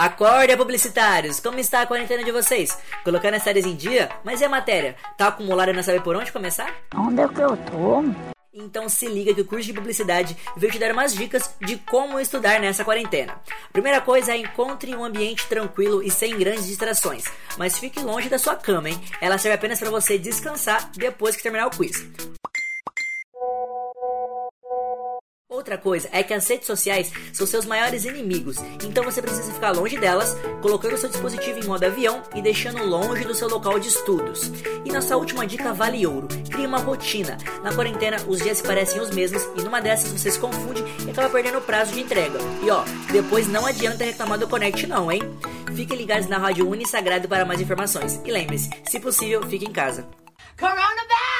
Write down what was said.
Acorda, publicitários! Como está a quarentena de vocês? Colocando as séries em dia? Mas e a matéria? Tá acumulada e não sabe por onde começar? Onde é que eu tô? Então se liga que o curso de publicidade veio te dar umas dicas de como estudar nessa quarentena. Primeira coisa é encontre um ambiente tranquilo e sem grandes distrações, mas fique longe da sua cama, hein? Ela serve apenas para você descansar depois que terminar o quiz. Outra coisa é que as redes sociais são seus maiores inimigos, então você precisa ficar longe delas, colocando seu dispositivo em modo avião e deixando longe do seu local de estudos. E nossa última dica vale ouro: crie uma rotina. Na quarentena, os dias parecem os mesmos e numa dessas você se confunde e acaba perdendo o prazo de entrega. E ó, depois não adianta reclamar do Connect, não, hein? Fiquem ligados na Rádio Unisagrado para mais informações. E lembre-se, se possível, fique em casa. Coronavirus!